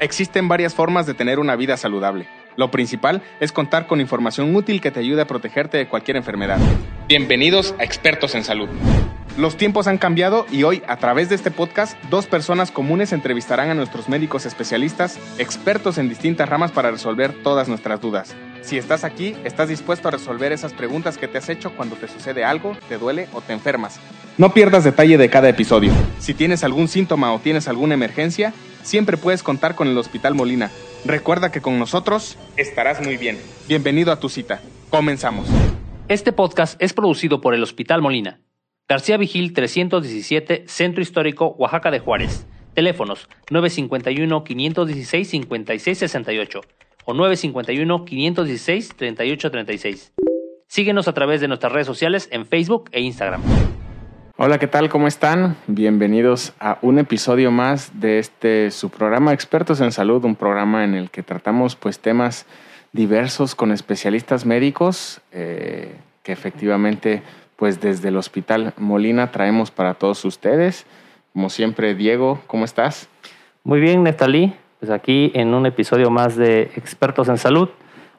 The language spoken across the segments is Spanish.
Existen varias formas de tener una vida saludable. Lo principal es contar con información útil que te ayude a protegerte de cualquier enfermedad. Bienvenidos a Expertos en Salud. Los tiempos han cambiado y hoy, a través de este podcast, dos personas comunes entrevistarán a nuestros médicos especialistas, expertos en distintas ramas para resolver todas nuestras dudas. Si estás aquí, estás dispuesto a resolver esas preguntas que te has hecho cuando te sucede algo, te duele o te enfermas. No pierdas detalle de cada episodio. Si tienes algún síntoma o tienes alguna emergencia, siempre puedes contar con el Hospital Molina. Recuerda que con nosotros estarás muy bien. Bienvenido a tu cita. Comenzamos. Este podcast es producido por el Hospital Molina. García Vigil 317, Centro Histórico, Oaxaca de Juárez. Teléfonos 951-516-5668 o 951-516-3836. Síguenos a través de nuestras redes sociales en Facebook e Instagram. Hola, ¿qué tal? ¿Cómo están? Bienvenidos a un episodio más de este su programa Expertos en Salud, un programa en el que tratamos pues temas diversos con especialistas médicos eh, que efectivamente pues desde el Hospital Molina traemos para todos ustedes. Como siempre, Diego, ¿cómo estás? Muy bien, Neftalí. Pues aquí en un episodio más de Expertos en Salud.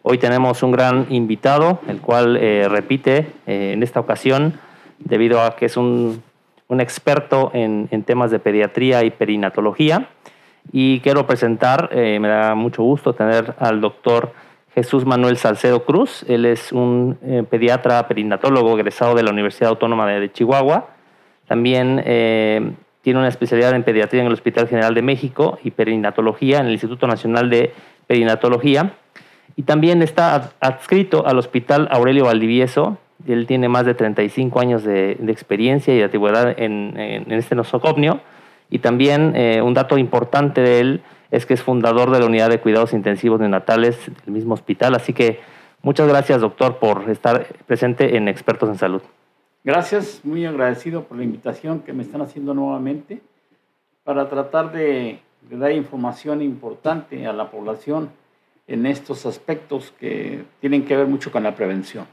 Hoy tenemos un gran invitado, el cual eh, repite eh, en esta ocasión debido a que es un, experto en, temas de pediatría y perinatología. Y quiero presentar, eh, me da mucho gusto tener al doctor Jesús Manuel Salcedo Cruz. Él es un eh, pediatra perinatólogo egresado de la Universidad Autónoma de, Chihuahua. También eh, tiene una especialidad en pediatría en el Hospital General de México y perinatología en el Instituto Nacional de Perinatología. Y también está adscrito al Hospital Aurelio Valdivieso. Él tiene más de 35 años de, experiencia y de antigüedad en, este nosocomio. Y también eh, un dato importante de él es que es fundador de la unidad de cuidados intensivos neonatales del mismo hospital. Así que muchas gracias, doctor, por estar presente en Expertos en Salud. Gracias, muy agradecido por la invitación que me están haciendo nuevamente para tratar de, dar información importante a la población en estos aspectos que tienen que ver mucho con la prevención.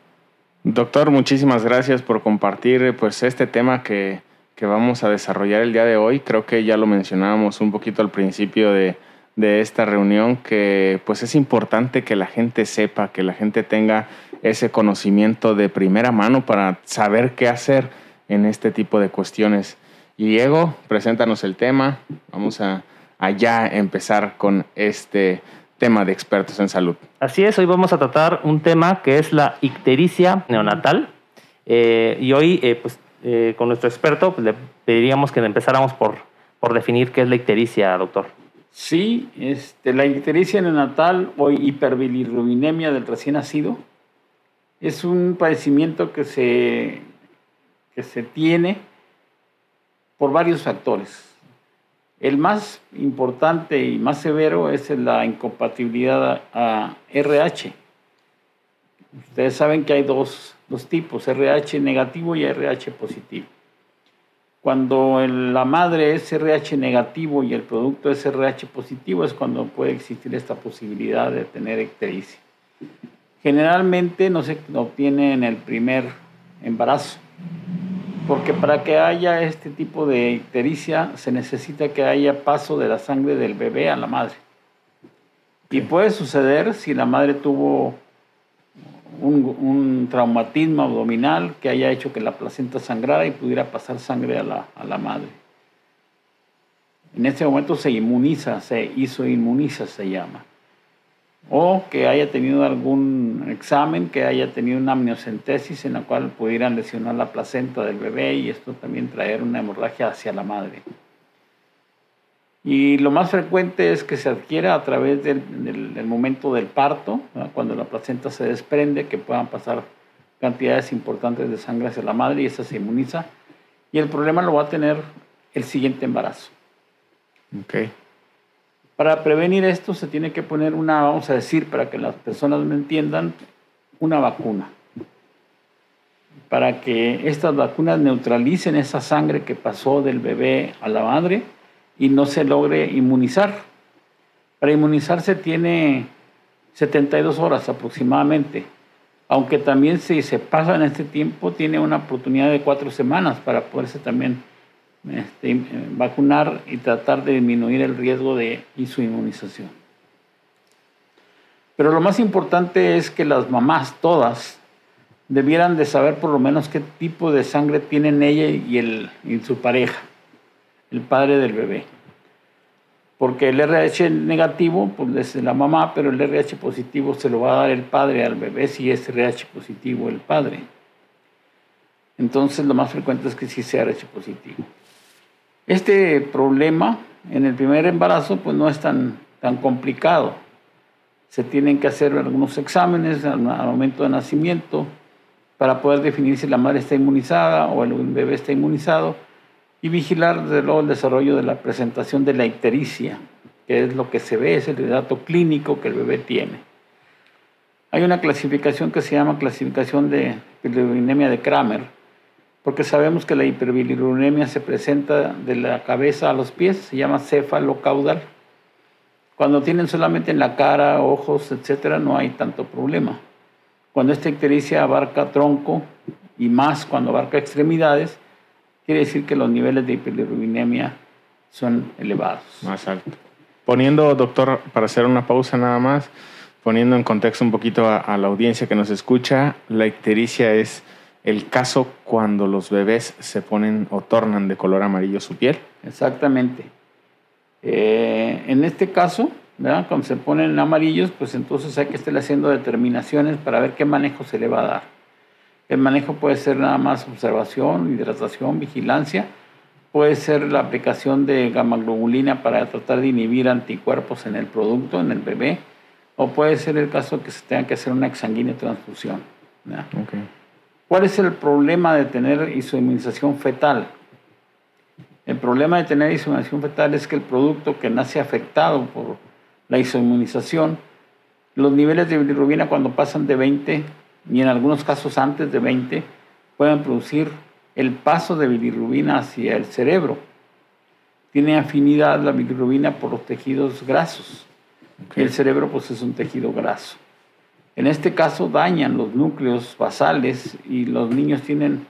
Doctor, muchísimas gracias por compartir pues este tema que, que vamos a desarrollar el día de hoy. Creo que ya lo mencionábamos un poquito al principio de, de esta reunión que pues es importante que la gente sepa, que la gente tenga ese conocimiento de primera mano para saber qué hacer en este tipo de cuestiones. Diego, preséntanos el tema. Vamos a allá empezar con este tema de expertos en salud. Así es, hoy vamos a tratar un tema que es la ictericia neonatal. Eh, y hoy, eh, pues, eh, con nuestro experto, pues, le pediríamos que empezáramos por, por definir qué es la ictericia, doctor. Sí, este, la ictericia neonatal o hiperbilirrubinemia del recién nacido es un padecimiento que se, que se tiene por varios factores. El más importante y más severo es la incompatibilidad a RH. Ustedes saben que hay dos, dos tipos, RH negativo y RH positivo. Cuando la madre es RH negativo y el producto es RH positivo es cuando puede existir esta posibilidad de tener ictericia. Generalmente no se obtiene en el primer embarazo, porque para que haya este tipo de ictericia se necesita que haya paso de la sangre del bebé a la madre. Y puede suceder si la madre tuvo un, traumatismo abdominal que haya hecho que la placenta sangrara y pudiera pasar sangre a la, madre. En ese momento se inmuniza, se inmuniza se llama. O que haya tenido algún examen, que haya tenido una amniocentesis en la cual pudieran lesionar la placenta del bebé y esto también traer una hemorragia hacia la madre. Y lo más frecuente es que se adquiera a través del, momento del parto, cuando la placenta se desprende, que puedan pasar cantidades importantes de sangre hacia la madre y esa se inmuniza. Y el problema lo va a tener el siguiente embarazo. Okay. Para prevenir esto se tiene que poner una, vamos a decir, para que las personas me entiendan, una vacuna. Para que estas vacunas neutralicen esa sangre que pasó del bebé a la madre y no se logre inmunizar. Para inmunizarse tiene 72 horas aproximadamente, aunque también si se pasa en este tiempo tiene una oportunidad de cuatro semanas para poderse también este, vacunar y tratar de disminuir el riesgo de su inmunización. Pero lo más importante es que las mamás, todas, debieran de saber por lo menos qué tipo de sangre tienen ella y, el, y su pareja, el padre del bebé. Porque el RH negativo, pues es la mamá, pero el RH positivo se lo va a dar el padre al bebé si es RH positivo el padre. Entonces lo más frecuente es que sí sea RH positivo. Este problema en el primer embarazo pues no es tan, tan complicado. Se tienen que hacer algunos exámenes al momento de nacimiento para poder definir si la madre está inmunizada o el bebé está inmunizado y vigilar desde luego el desarrollo de la presentación de la ictericia, que es lo que se ve, es el dato clínico que el bebé tiene. Hay una clasificación que se llama clasificación de bilirrubinemia de Kramer, porque sabemos que la hiperbilirubinemia se presenta de la cabeza a los pies, se llama cefalocaudal. Cuando tienen solamente en la cara, ojos, etcétera, no hay tanto problema. Cuando esta ictericia abarca tronco y más cuando abarca extremidades, quiere decir que los niveles de hiperbilirubinemia son elevados. Más alto. Poniendo, doctor, para hacer una pausa nada más, poniendo en contexto un poquito a, a la audiencia que nos escucha, la ictericia es el caso cuando los bebés se ponen o tornan de color amarillo su piel. Exactamente. Eh, en este caso, ¿verdad? cuando se ponen amarillos, pues entonces hay que estar haciendo determinaciones para ver qué manejo se le va a dar. El manejo puede ser nada más observación, hidratación, vigilancia. Puede ser la aplicación de gamma-globulina para tratar de inhibir anticuerpos en el producto, en el bebé. O puede ser el caso que se tenga que hacer una exsanguínea transfusión. Okay. ¿Cuál es el problema de tener isoinmunización fetal? El problema de tener isoinmunización fetal es que el producto que nace afectado por la isoinmunización, los niveles de bilirrubina cuando pasan de 20 y en algunos casos antes de 20 pueden producir el paso de bilirrubina hacia el cerebro. Tiene afinidad la bilirrubina por los tejidos grasos. El cerebro pues es un tejido graso. En este caso dañan los núcleos basales y los niños tienen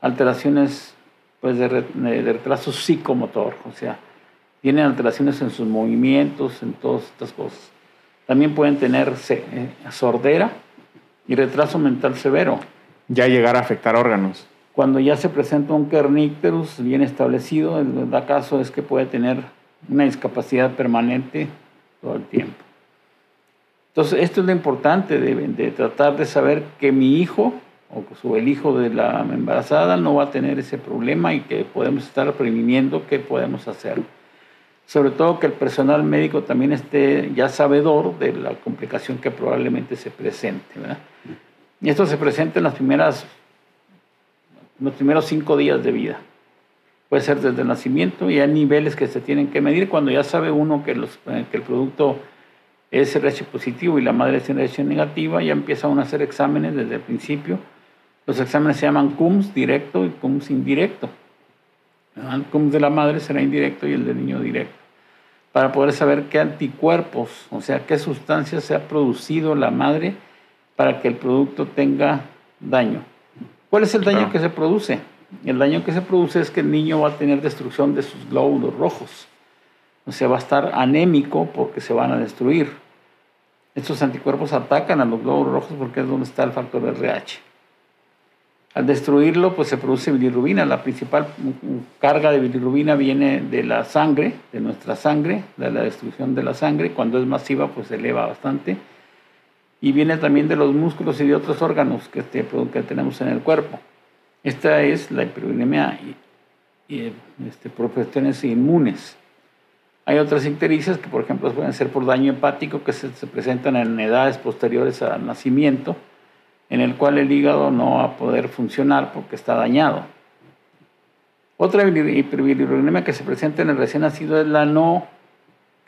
alteraciones pues, de, retraso psicomotor, o sea, tienen alteraciones en sus movimientos, en todas estas cosas. También pueden tener eh, sordera y retraso mental severo. Ya llegar a afectar órganos. Cuando ya se presenta un kernicterus bien establecido, el caso es que puede tener una discapacidad permanente todo el tiempo. Entonces, esto es lo importante de, tratar de saber que mi hijo o el hijo de la embarazada no va a tener ese problema y que podemos estar previniendo qué podemos hacer. Sobre todo que el personal médico también esté ya sabedor de la complicación que probablemente se presente. Y esto se presenta en las primeras, los primeros cinco días de vida. Puede ser desde el nacimiento y hay niveles que se tienen que medir cuando ya sabe uno que, los, que el producto es RH positivo y la madre es RH negativa, ya empieza uno a hacer exámenes desde el principio. Los exámenes se llaman CUMS directo y CUMS indirecto. El CUMS de la madre será indirecto y el del niño directo. Para poder saber qué anticuerpos, o sea, qué sustancias se ha producido la madre para que el producto tenga daño. ¿Cuál es el daño que se produce? El daño que se produce es que el niño va a tener destrucción de sus glóbulos rojos. O sea, va a estar anémico porque se van a destruir. Estos anticuerpos atacan a los glóbulos rojos porque es donde está el factor RH. Al destruirlo, pues se produce bilirrubina. La principal carga de bilirrubina viene de la sangre, de nuestra sangre, de la destrucción de la sangre. Cuando es masiva, pues se eleva bastante. Y viene también de los músculos y de otros órganos que, este, que tenemos en el cuerpo. Esta es la hiperbilinemia y, este, por inmunes. Hay otras ictericias que, por ejemplo, pueden ser por daño hepático que se, presentan en edades posteriores al nacimiento, en el cual el hígado no va a poder funcionar porque está dañado. Otra hiperbilirubinemia que se presenta en el recién nacido es la no,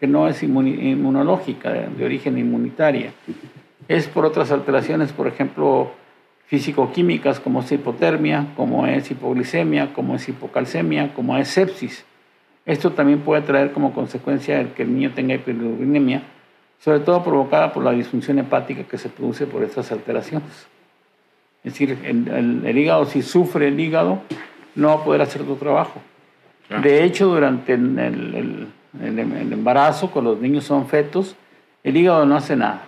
que no es inmunológica, de, origen inmunitaria. Es por otras alteraciones, por ejemplo, físico-químicas, como es hipotermia, como es hipoglicemia, como es hipocalcemia, como es sepsis. Esto también puede traer como consecuencia el que el niño tenga hiperbilirubinemia, sobre todo provocada por la disfunción hepática que se produce por estas alteraciones. Es decir, el, hígado, si sufre el hígado, no va a poder hacer su trabajo. Ah. De hecho, durante el, embarazo, cuando los niños son fetos, el hígado no hace nada.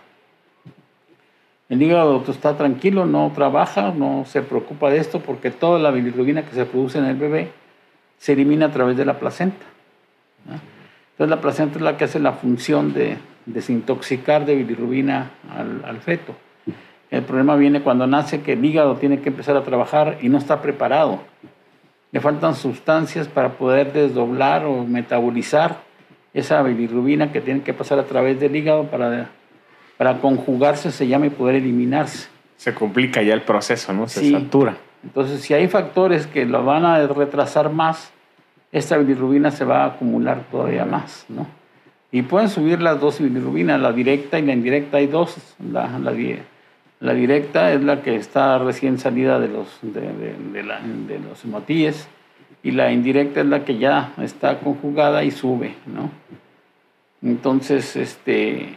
El hígado está tranquilo, no trabaja, no se preocupa de esto porque toda la bilirrubina que se produce en el bebé se elimina a través de la placenta. Entonces la placenta es la que hace la función de desintoxicar de bilirrubina al, al feto. El problema viene cuando nace que el hígado tiene que empezar a trabajar y no está preparado. Le faltan sustancias para poder desdoblar o metabolizar esa bilirrubina que tiene que pasar a través del hígado para para conjugarse se llama y poder eliminarse. Se complica ya el proceso, ¿no? Se satura. Entonces, si hay factores que lo van a retrasar más, esta bilirrubina se va a acumular todavía más, ¿no? Y pueden subir las dos bilirrubinas, la directa y la indirecta. Hay dos. La, directa es la que está recién salida de los, de, los hemotíes y la indirecta es la que ya está conjugada y sube, ¿no? Entonces, este,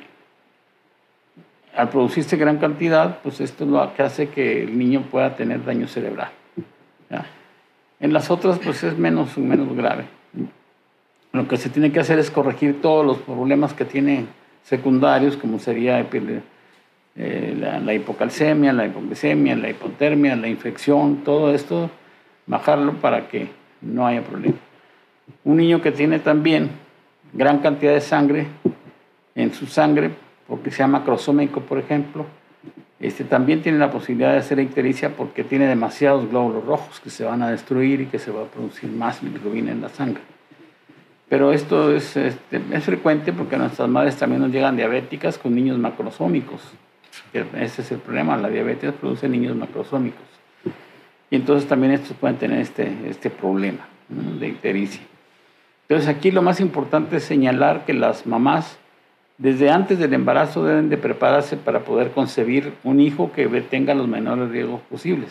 al producirse gran cantidad, pues esto es lo que hace que el niño pueda tener daño cerebral. En las otras, pues es menos, menos grave. Lo que se tiene que hacer es corregir todos los problemas que tiene secundarios, como sería eh, la, la, hipocalcemia, la hipoglicemia, la hipotermia, la infección, todo esto, bajarlo para que no haya problema. Un niño que tiene también gran cantidad de sangre en su sangre, porque sea macrosómico, por ejemplo, este, también tiene la posibilidad de hacer ictericia porque tiene demasiados glóbulos rojos que se van a destruir y que se va a producir más bilirrubina en la sangre. Pero esto es, este, es frecuente porque nuestras madres también nos llegan diabéticas con niños macrosómicos. Ese es el problema, la diabetes produce niños macrosómicos. Y entonces también estos pueden tener este, este problema de ictericia. Entonces aquí lo más importante es señalar que las mamás desde antes del embarazo deben de prepararse para poder concebir un hijo que tenga los menores riesgos posibles.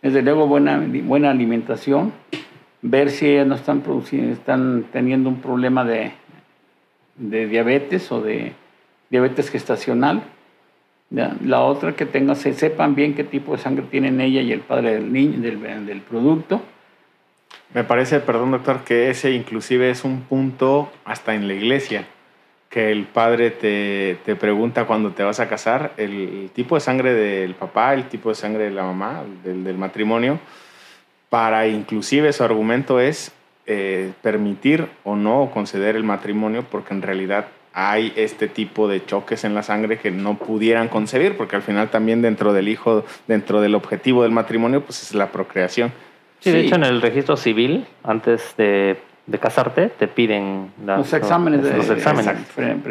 Desde luego buena, buena alimentación, ver si ellas no están, produciendo, están teniendo un problema de, de diabetes o de diabetes gestacional. La otra que tengan, se sepan bien qué tipo de sangre tienen ella y el padre del niño, del, del producto. Me parece, perdón doctor, que ese inclusive es un punto hasta en la iglesia que el padre te, te, pregunta cuando te vas a casar el, tipo de sangre del papá, el tipo de sangre de la mamá, del, del matrimonio, para inclusive su argumento es eh, permitir o no conceder el matrimonio porque en realidad hay este tipo de choques en la sangre que no pudieran concebir, porque al final también dentro del hijo, dentro del objetivo del matrimonio, pues es la procreación. Sí, de hecho en el registro civil, antes de de casarte, te piden los exámenes. Los, exámenes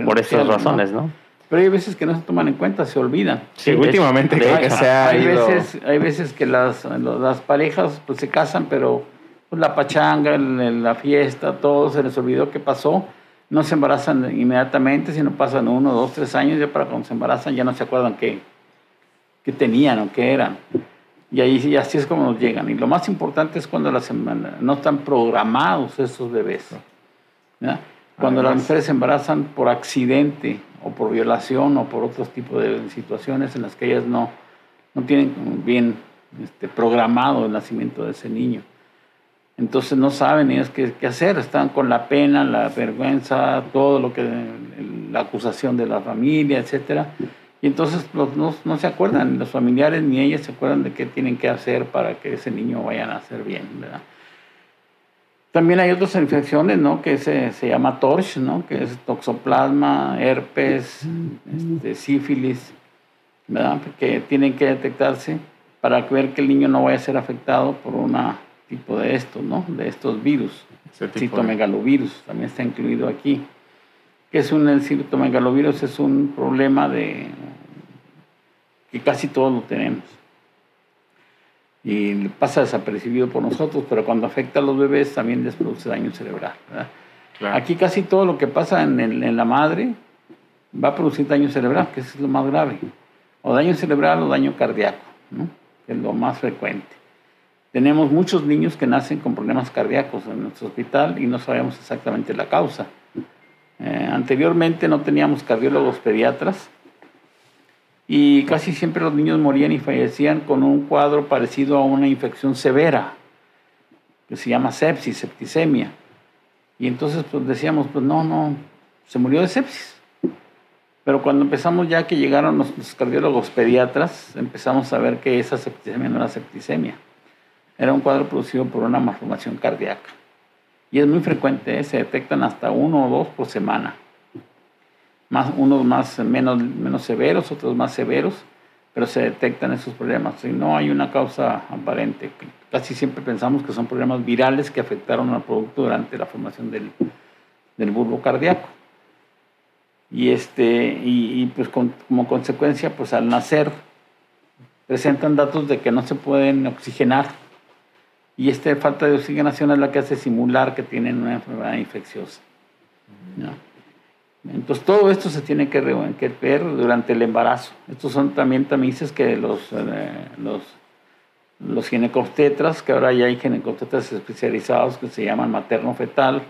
por esas razones, ¿no? Pero hay veces que no se toman en cuenta, se olvidan. Sí, últimamente hay, veces, hay veces que las, las parejas pues, se casan, pero pues, la pachanga, la fiesta, todo se les olvidó qué pasó. No se embarazan inmediatamente, sino pasan uno, dos, tres años, ya para cuando se embarazan ya no se acuerdan qué, qué tenían o qué eran. Y ahí así es como nos llegan. Y lo más importante es cuando las, no están programados esos bebés. Cuando las mujeres se embarazan por accidente o por violación o por otros tipos de situaciones en las que ellas no, no tienen bien este, programado el nacimiento de ese niño. Entonces no saben ellas qué, qué, hacer, están con la pena, la vergüenza, todo lo que, la acusación de la familia, etcétera y entonces los, no, no, se acuerdan, los familiares ni ellas se acuerdan de qué tienen que hacer para que ese niño vaya a nacer bien, ¿verdad? También hay otras infecciones, ¿no? Que se, se llama TORCH, ¿no? Que es toxoplasma, herpes, este, sífilis, ¿verdad? Que tienen que detectarse para ver que el niño no vaya a ser afectado por un tipo de estos, ¿no? De estos virus. Citomegalovirus también está incluido aquí que es un el citomegalovirus, es un problema de que casi todos lo tenemos. Y pasa desapercibido por nosotros, pero cuando afecta a los bebés también les produce daño cerebral. Aquí casi todo lo que pasa en, en, la madre va a producir daño cerebral, que es lo más grave. O daño cerebral o daño cardíaco, que es lo más frecuente. Tenemos muchos niños que nacen con problemas cardíacos en nuestro hospital y no sabemos exactamente la causa. Eh, anteriormente no teníamos cardiólogos pediatras y casi siempre los niños morían y fallecían con un cuadro parecido a una infección severa, que se llama sepsis, septicemia. Y entonces pues decíamos, pues no, no, se murió de sepsis. Pero cuando empezamos ya que llegaron los, cardiólogos pediatras, empezamos a ver que esa septicemia no era septicemia. Era un cuadro producido por una malformación cardíaca. Y es muy frecuente, ¿eh? se detectan hasta uno o dos por semana. Más, unos más, menos, menos severos, otros más severos, pero se detectan esos problemas. Y no hay una causa aparente. Casi siempre pensamos que son problemas virales que afectaron al producto durante la formación del, del bulbo cardíaco y, este, y, pues como consecuencia, pues al nacer presentan datos de que no se pueden oxigenar y esta falta de oxigenación es la que hace simular que tienen una enfermedad infecciosa. Entonces todo esto se tiene que, ver durante el embarazo. Estos son también tamices que los, eh, los, los que ahora ya hay ginecobstetras especializados que se llaman materno-fetal,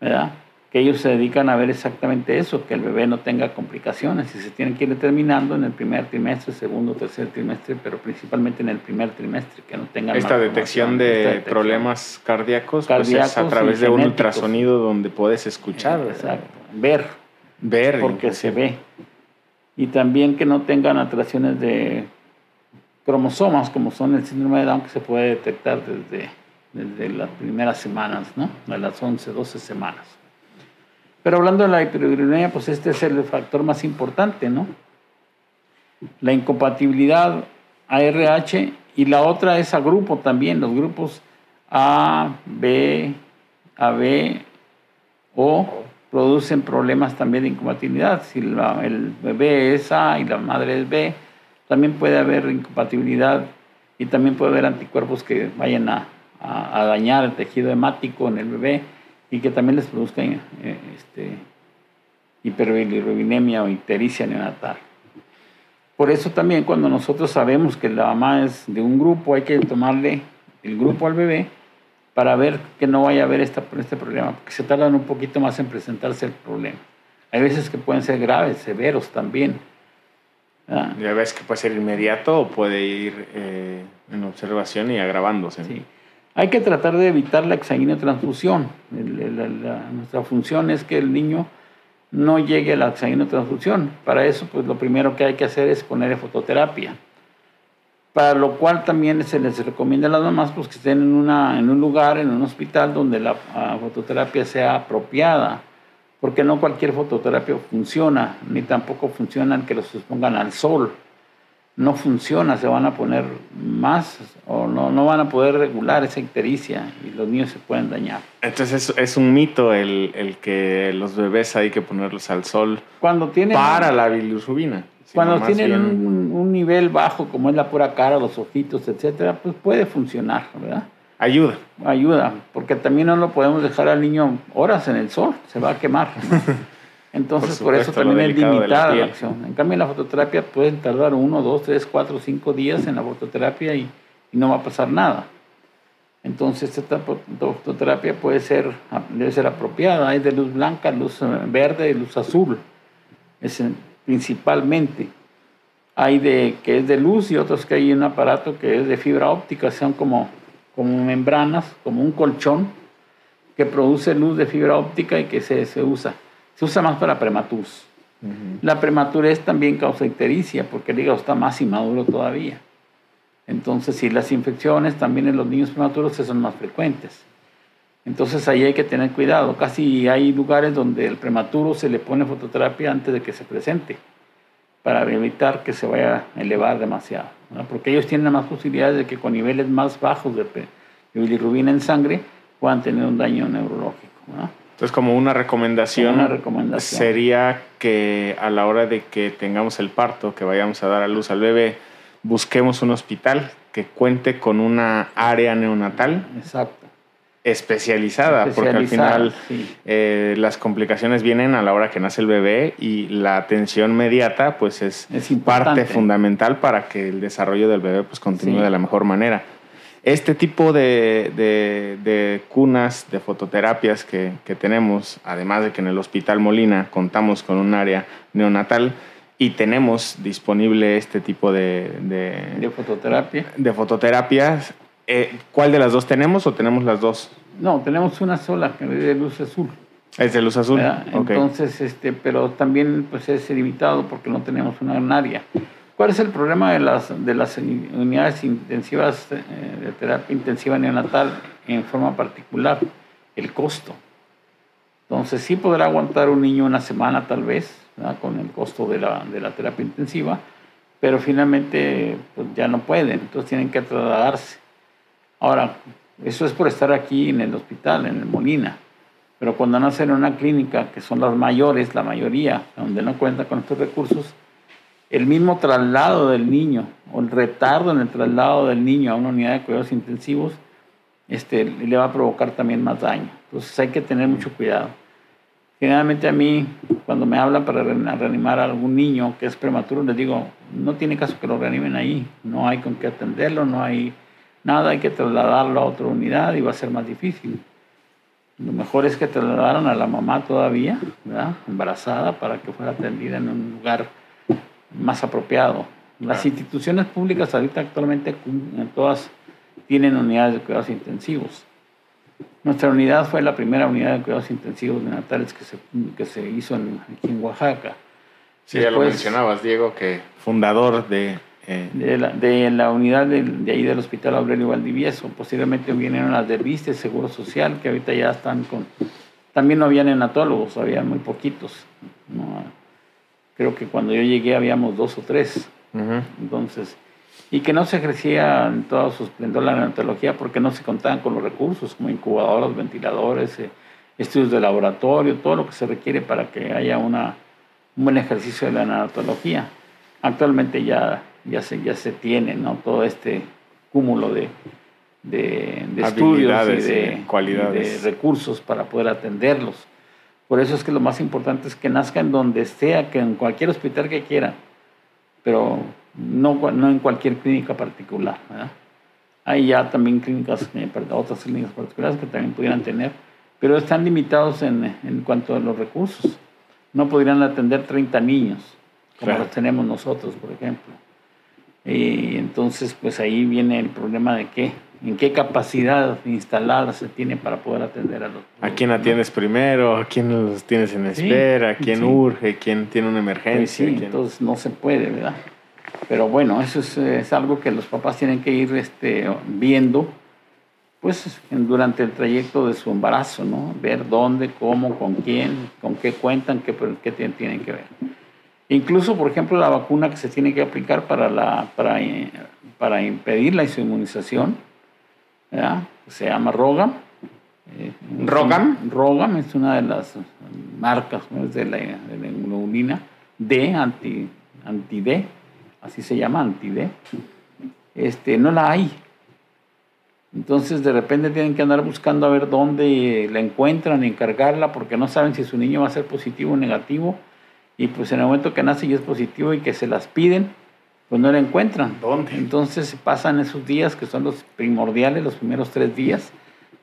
¿verdad? Que ellos se dedican a ver exactamente eso, que el bebé no tenga complicaciones y se tienen que ir determinando en el primer trimestre, segundo, tercer trimestre, pero principalmente en el primer trimestre, que no tengan esta detección de problemas cardíacos, pues es a través de un ultrasonido donde puedes escuchar, exacto, ver, ver, porque se ve. Y también que no tengan alteraciones de cromosomas como son el síndrome de Down que se puede detectar desde, desde las primeras semanas, ¿no? De las 11, 12 semanas. Pero hablando de la hiperurinemia, pues este es el factor más importante, ¿no? La incompatibilidad ARH y la otra es a grupo también, los grupos A, B, AB, O producen problemas también de incompatibilidad. Si el bebé es A y la madre es B, también puede haber incompatibilidad y también puede haber anticuerpos que vayan a dañar el tejido hemático en el bebé y que también les produzca eh, este, hiperbilirubinemia o ictericia neonatal. Por eso también cuando nosotros sabemos que la mamá es de un grupo, hay que tomarle el grupo al bebé para ver que no vaya a haber esta, este problema, porque se tardan un poquito más en presentarse el problema. Hay veces que pueden ser graves, severos también. Ya ves que puede ser inmediato o puede ir eh, en observación y agravándose. Sí. Hay que tratar de evitar la transfusión. nuestra función es que el niño no llegue a la transfusión. Para eso, pues lo primero que hay que hacer es ponerle fototerapia. Para lo cual también se les recomienda a las mamás pues, que estén en, una, en un lugar, en un hospital donde la fototerapia sea apropiada, porque no cualquier fototerapia funciona, ni tampoco funcionan que los expongan al sol no funciona, se van a poner más o no, no van a poder regular esa ictericia y los niños se pueden dañar. Entonces es, un mito el, el, que los bebés hay que ponerlos al sol cuando tienen, para la bilirrubina. Cuando tienen un, un, nivel bajo como es la pura cara, los ojitos, etcétera, pues puede funcionar, ¿verdad? Ayuda. Ayuda, porque también no lo podemos dejar al niño horas en el sol, se va a quemar. Entonces, por, eso también es limitada la, acción. En cambio, en la fototerapia pueden tardar uno, dos, tres, cuatro, cinco días en la fototerapia y, no va a pasar nada. Entonces, esta fototerapia puede ser, debe ser apropiada. Hay de luz blanca, luz eh, verde y luz azul. Es, principalmente. Hay de que es de luz y otros que hay un aparato que es de fibra óptica, son como, como membranas, como un colchón que produce luz de fibra óptica y que se, se usa. Se usa más para prematuros. La prematurez también causa ictericia porque el hígado está más inmaduro todavía. Entonces, si las infecciones también en los niños prematuros son más frecuentes. Entonces ahí hay que tener cuidado. Casi hay lugares donde el prematuro se le pone fototerapia antes de que se presente para evitar que se vaya a elevar demasiado. Porque ellos tienen más posibilidades de que con niveles más bajos de, bilirrubina en sangre puedan tener un daño neurológico. Entonces, como una recomendación, sería que a la hora de que tengamos el parto, que vayamos a dar a luz al bebé, busquemos un hospital que cuente con una área neonatal. Especializada, porque al final eh, las complicaciones vienen a la hora que nace el bebé y la atención mediata pues es, parte fundamental para que el desarrollo del bebé pues continúe de la mejor manera. Este tipo de, cunas, de fototerapias que, tenemos, además de que en el Hospital Molina contamos con un área neonatal y tenemos disponible este tipo de, de fototerapia. De fototerapias, Eh, ¿Cuál de las dos tenemos o tenemos las dos? No, tenemos una sola que es de luz azul. Es de luz azul. Okay. Entonces, este, pero también pues es limitado porque no tenemos una área. ¿Cuál es el problema de las, de las unidades intensivas eh, de terapia intensiva neonatal en forma particular? El costo. Entonces, sí podrá aguantar un niño una semana tal vez, con el costo de la, de la terapia intensiva, pero finalmente pues, ya no pueden, entonces tienen que trasladarse. Ahora, eso es por estar aquí en el hospital, en el Molina, pero cuando nacen en una clínica, que son las mayores, la mayoría, donde no cuenta con estos recursos, el mismo traslado del niño o el retardo en el traslado del niño a una unidad de cuidados intensivos este, le va a provocar también más daño. Entonces hay que tener mucho cuidado. Generalmente a mí, cuando me hablan para reanimar a algún niño que es prematuro, les digo, no tiene caso que lo reanimen ahí, no hay con qué atenderlo, no hay nada, hay que trasladarlo a otra unidad y va a ser más difícil. Lo mejor es que trasladaron a la mamá todavía, embarazada, para que fuera atendida en un lugar más apropiado. Las instituciones públicas ahorita actualmente todas tienen unidades de cuidados intensivos. Nuestra unidad fue la primera unidad de cuidados intensivos neonatales que se, que se hizo en, aquí en Oaxaca. Sí, ya lo mencionabas, Diego, que fundador de... Eh, de, la, de, la, unidad de, de, ahí del Hospital Aurelio Valdivieso. Posiblemente vinieron las de Viste, Seguro Social, que ahorita ya están con... También no había neonatólogos, había muy poquitos. Creo que cuando yo llegué habíamos dos o tres. Entonces y que no se ejercía en todo su esplendor la neonatología porque no se contaban con los recursos como incubadoras, ventiladores, eh, estudios de laboratorio, todo lo que se requiere para que haya una, un buen ejercicio de la neonatología. Actualmente ya, ya, se, ya se tiene ¿no? todo este cúmulo de, de, estudios y de, cualidades. de recursos para poder atenderlos. Por eso es que lo más importante es que nazca en donde sea, que en cualquier hospital que quiera, pero no, no en cualquier clínica particular. Hay ya también clínicas, eh, otras clínicas particulares que también pudieran tener, pero están limitados en, en cuanto a los recursos. No podrían atender 30 niños, como los tenemos nosotros, por ejemplo. Y entonces, pues ahí viene el problema de qué, en qué capacidad instalada se tiene para poder atender a los... ¿A quién atiendes primero? ¿A quién los tienes en espera? ¿A quién urge? ¿Quién tiene una emergencia? Pues sí, entonces no se puede, ¿verdad? Pero bueno, eso es, algo que los papás tienen que ir este, viendo pues durante el trayecto de su embarazo, ¿no? Ver dónde, cómo, con quién, con qué cuentan, qué, qué tienen que ver. Incluso, por ejemplo, la vacuna que se tiene que aplicar para, la, para, para impedir la inmunización, se llama Rogam. Eh, ¿Rogam? Rogam es una de las marcas de, la, de la D, anti, anti-D, así se llama, anti-D, este, no la hay. Entonces de repente tienen que andar buscando a ver dónde la encuentran encargarla porque no saben si su niño va a ser positivo o negativo. Y pues en el momento que nace y es positivo y que se las piden, pues no la encuentran. ¿Dónde? Entonces pasan esos días que son los primordiales, los primeros tres días,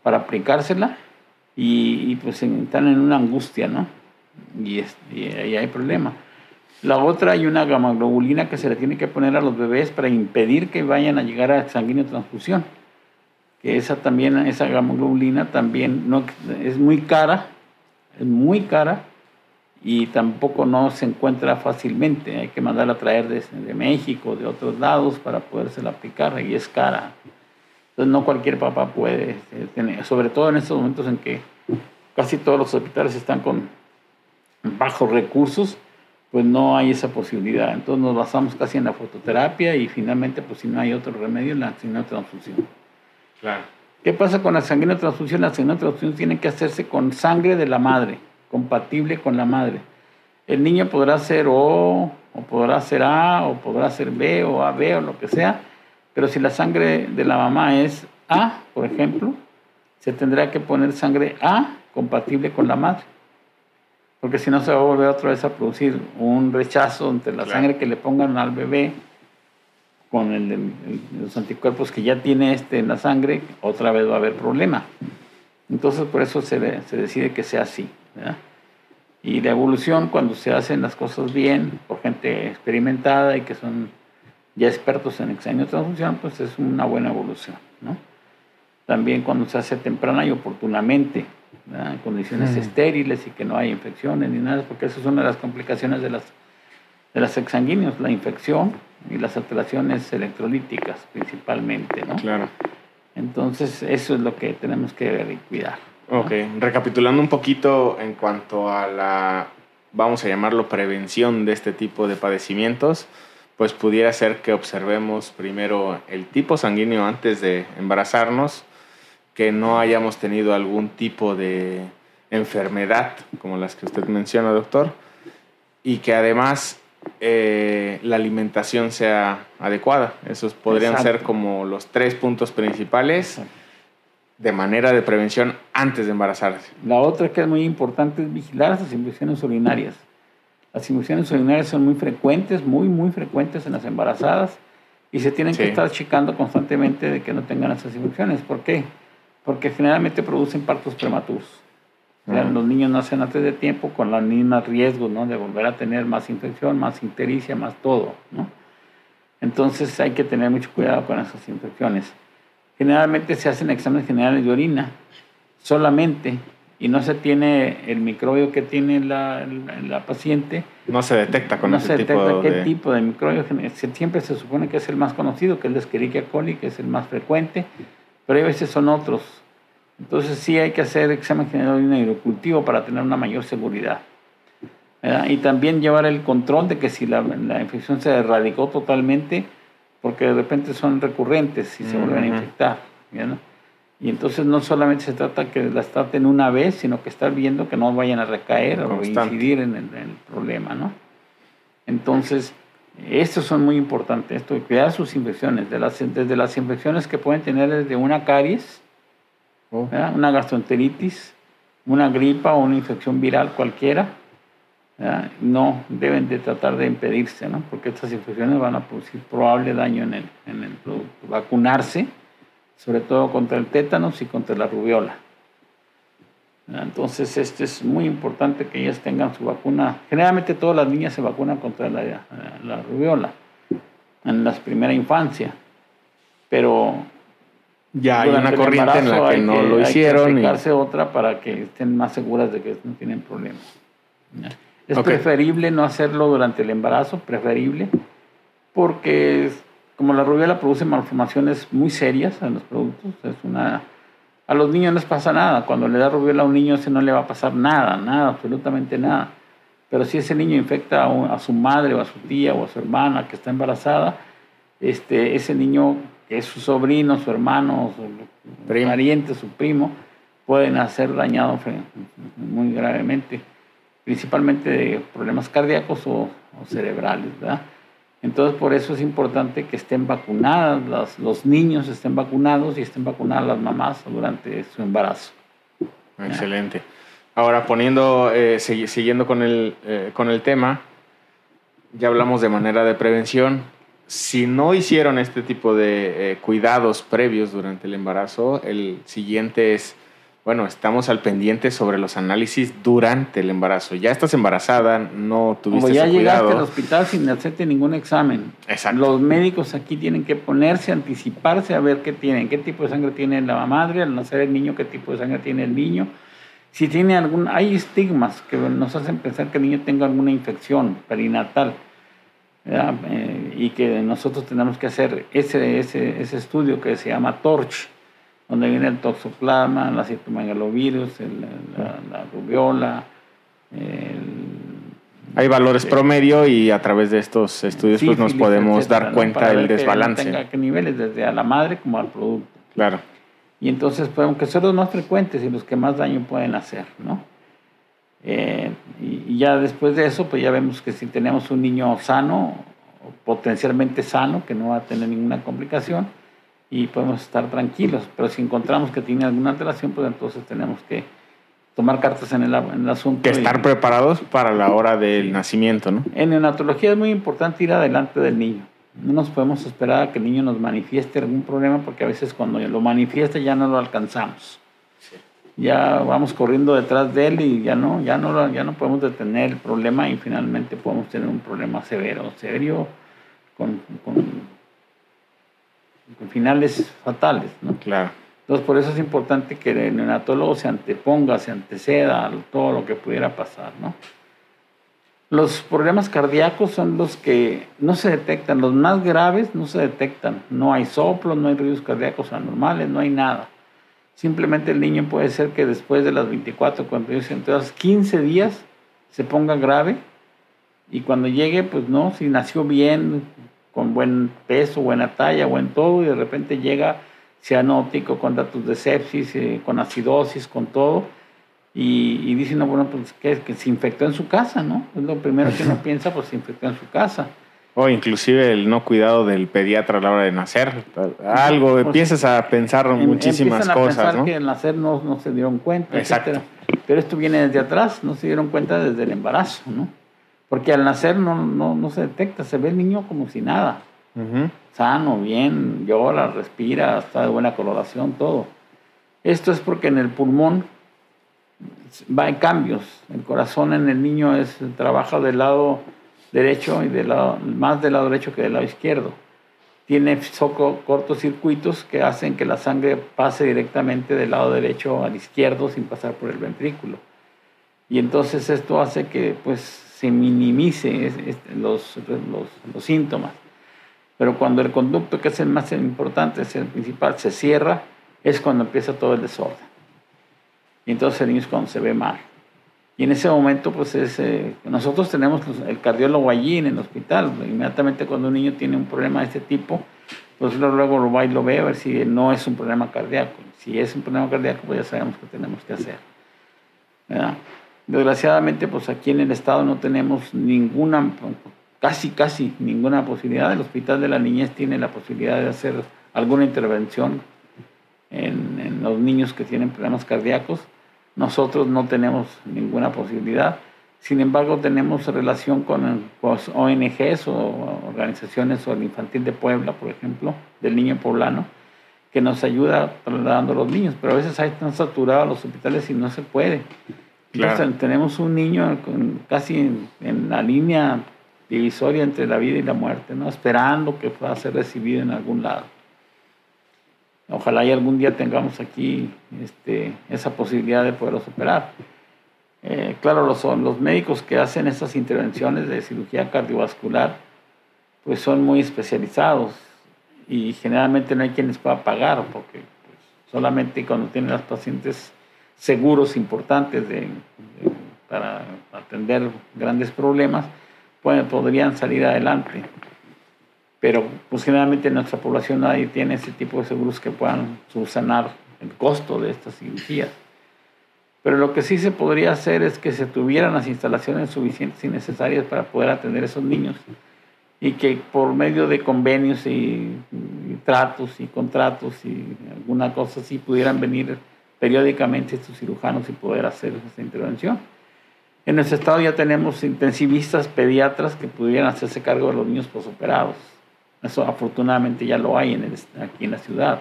para aplicársela y, pues están en una angustia, ¿no? Y, y ahí hay problema. La otra hay una gamaglobulina que se le tiene que poner a los bebés para impedir que vayan a llegar a sanguíneo transfusión. Que esa también, esa gamaglobulina también no, es muy cara, es muy cara y tampoco no se encuentra fácilmente. Hay que mandarla a traer de, de México, de otros lados para podérsela aplicar y es cara. Entonces no cualquier papá puede eh, tener, sobre todo en estos momentos en que casi todos los hospitales están con bajos recursos pues no hay esa posibilidad. Entonces nos basamos casi en la fototerapia y finalmente, pues si no hay otro remedio, la transfusión. Claro. ¿Qué pasa con la transfusión? La transfusión tiene que hacerse con sangre de la madre, compatible con la madre. El niño podrá ser O, o podrá ser A, o podrá ser B, o AB, o lo que sea, pero si la sangre de la mamá es A, por ejemplo, se tendrá que poner sangre A compatible con la madre porque si no se va a volver otra vez a producir un rechazo entre la sangre que le pongan al bebé con el, los anticuerpos que ya tiene este en la sangre, otra vez va a haber problema. Entonces por eso se, se decide que sea así. Y la evolución, cuando se hacen las cosas bien, por gente experimentada y que son ya expertos en examen de transfusión, pues es una buena evolución. ¿no? también cuando se hace temprana y oportunamente, en condiciones estériles y que no hay infecciones ni nada, porque eso es una de las complicaciones de las, de las la infección y las alteraciones electrolíticas principalmente, ¿no? Claro. Entonces, eso es lo que tenemos que ver y cuidar. Ok, recapitulando un poquito en cuanto a la, vamos a llamarlo, prevención de este tipo de padecimientos, pues pudiera ser que observemos primero el tipo sanguíneo antes de embarazarnos, que no hayamos tenido algún tipo de enfermedad como las que usted menciona, doctor, y que además eh, la alimentación sea adecuada. Esos podrían ser como los tres puntos principales de manera de prevención antes de embarazarse. La otra que es muy importante es vigilar las infecciones urinarias. Las infecciones urinarias son muy frecuentes, muy, muy frecuentes en las embarazadas y se tienen que estar checando constantemente de que no tengan esas infecciones. ¿Por qué? Porque generalmente producen partos prematuros. Los niños nacen antes de tiempo con los mismos riesgos ¿no? de volver a tener más infección, más ictericia, más todo. ¿no? Entonces hay que tener mucho cuidado con esas infecciones. Generalmente se hacen exámenes generales de orina solamente y no se tiene el microbio que tiene la, la, paciente. No se detecta con no ese se detecta qué de... tipo de microbio. Siempre se supone que es el más conocido, que es el Escherichia coli, que es el más frecuente, pero a veces son otros entonces sí hay que hacer examen general de hidrocultivo para tener una mayor seguridad. Y también llevar el control de que si la, infección se erradicó totalmente, porque de repente son recurrentes y se vuelven a infectar. Y entonces no solamente se trata que las traten una vez, sino que estar viendo que no vayan a recaer o incidir en el, problema. ¿no? Entonces, estos son muy importantes, esto de cuidar sus infecciones, de las, desde las infecciones que pueden tener desde una caries, Oh. una gastroenteritis, una gripa o una infección viral cualquiera, no deben de tratar de impedirse, ¿no? porque estas infecciones van a producir probable daño en el, en el producto. Vacunarse, sobre todo contra el tétanos y contra la rubiola. Entonces, esto es muy importante que ellas tengan su vacuna. Generalmente todas las niñas se vacunan contra la, la rubiola en la primera infancia, pero ya hay una corriente en la que no lo hicieron. Hay que otra para que estén más seguras de que no tienen problemas. Es preferible no hacerlo durante el embarazo, preferible, porque como la rubiola produce malformaciones muy serias en los productos, es una a los niños no les pasa nada. Cuando le da rubiola a un niño, ese no le va a pasar nada, nada, absolutamente nada. Pero si ese niño infecta a, a su madre o a su tía o a su hermana que está embarazada, este, ese niño es su sobrino, su hermano, su pariente, su primo, pueden hacer dañado muy gravemente, principalmente de problemas cardíacos o, cerebrales, ¿verdad? Entonces, por eso es importante que estén vacunadas, los niños estén vacunados y estén vacunadas las mamás durante su embarazo. Excelente. Ahora, poniendo, eh, siguiendo con el, eh, con el tema, ya hablamos de manera de prevención, si no hicieron este tipo de eh, cuidados previos durante el embarazo, el siguiente es, bueno, estamos al pendiente sobre los análisis durante el embarazo. Ya estás embarazada, no tuviste Como ya llegaste al hospital sin hacerte ningún examen. Exacto. Los médicos aquí tienen que ponerse, anticiparse a ver qué tienen, qué tipo de sangre tiene la madre, al nacer el niño, qué tipo de sangre tiene el niño. Si tiene algún, hay estigmas que nos hacen pensar que el niño tenga alguna infección perinatal eh, y que nosotros tenemos que hacer ese, ese, ese, estudio que se llama TORCH, donde viene el toxoplasma, la citomegalovirus, la, la, rubiola. Hay valores promedio y a través de estos estudios pues nos podemos dar cuenta del desbalance. Que tenga qué niveles, desde a la madre como al producto. Claro. Y entonces podemos que son los más frecuentes y los que más daño pueden hacer, ¿no? Eh, y, ya después de eso, pues ya vemos que si tenemos un niño sano, potencialmente sano, que no va a tener ninguna complicación, y podemos estar tranquilos. Pero si encontramos que tiene alguna alteración, pues entonces tenemos que tomar cartas en el, en el asunto. Que estar preparados para la hora del nacimiento, ¿no? En neonatología es muy importante ir adelante del niño. No nos podemos esperar a que el niño nos manifieste algún problema porque a veces cuando lo manifiesta ya no lo alcanzamos ya vamos corriendo detrás de él y ya no, ya no, ya no podemos detener el problema y finalmente podemos tener un problema severo, serio, con, con, finales fatales. ¿no? Claro. Entonces, por eso es importante que el neonatólogo se anteponga, se anteceda a todo lo que pudiera pasar, ¿no? Los problemas cardíacos son los que no se detectan, los más graves no se detectan. No hay soplos, no hay ruidos cardíacos anormales, no hay nada. Simplemente el niño puede ser que después de las 24, 48, entonces 15 días se ponga grave y cuando llegue, pues no, si nació bien, con buen peso, buena talla, buen todo, y de repente llega cianótico, con datos de sepsis, eh, con acidosis, con todo, y, y dice, no, bueno, pues que, que se infectó en su casa, ¿no? Es lo primero que uno piensa, pues se infectó en su casa. O inclusive el no cuidado del pediatra a la hora de nacer. Algo, pues, empiezas a pensar en, em, muchísimas cosas. A pensar ¿no? que al nacer no, no, se dieron cuenta, Exacto. Pero esto viene desde atrás, no se dieron cuenta desde el embarazo, ¿no? Porque al nacer no, no, no se detecta, se ve el niño como si nada. Sano, bien, llora, respira, está de buena coloración, todo. Esto es porque en el pulmón va en cambios. El corazón en el niño es, trabaja del lado derecho y del lado, más del lado derecho que del lado izquierdo. Tiene cortocircuitos que hacen que la sangre pase directamente del lado derecho al izquierdo sin pasar por el ventrículo. Y entonces esto hace que pues, se minimice los, los, los síntomas. Pero cuando el conducto, que es el más importante, es el principal, se cierra, es cuando empieza todo el desorden. Y entonces el niño es cuando se ve mal. Y en ese momento, pues es, eh, nosotros tenemos el cardiólogo allí en el hospital. Inmediatamente cuando un niño tiene un problema de este tipo, pues luego lo va y lo ve a ver si no es un problema cardíaco. Si es un problema cardíaco, pues ya sabemos qué tenemos que hacer. Desgraciadamente, pues aquí en el estado no tenemos ninguna, casi, casi ninguna posibilidad. El Hospital de la Niñez tiene la posibilidad de hacer alguna intervención en, en los niños que tienen problemas cardíacos nosotros no tenemos ninguna posibilidad. Sin embargo, tenemos relación con, ONGs o organizaciones o el Infantil de Puebla, por ejemplo, del niño poblano, que nos ayuda trasladando a los niños, pero a veces hay tan saturados los hospitales y no se puede. Entonces, tenemos un niño casi en, la línea divisoria entre la vida y la muerte, ¿no? esperando que pueda ser recibido en algún lado. Ojalá y algún día tengamos aquí este, esa posibilidad de poderlos operar. Eh, claro, los, los médicos que hacen estas intervenciones de cirugía cardiovascular, pues son muy especializados y generalmente no hay quien les pueda pagar, porque pues, solamente cuando tienen las pacientes seguros importantes para atender grandes problemas, pueden, podrían salir adelante pero pues generalmente en nuestra población nadie tiene ese tipo de seguros que puedan subsanar el costo de estas cirugías. Pero lo que sí se podría hacer es que se tuvieran las instalaciones suficientes y necesarias para poder atender a esos niños y que por medio de convenios y, tratos y contratos y alguna cosa así pudieran venir periódicamente estos cirujanos y poder hacer esta intervención. En nuestro estado ya tenemos intensivistas, pediatras que pudieran hacerse cargo de los niños posoperados eso afortunadamente ya lo hay en aquí en la ciudad.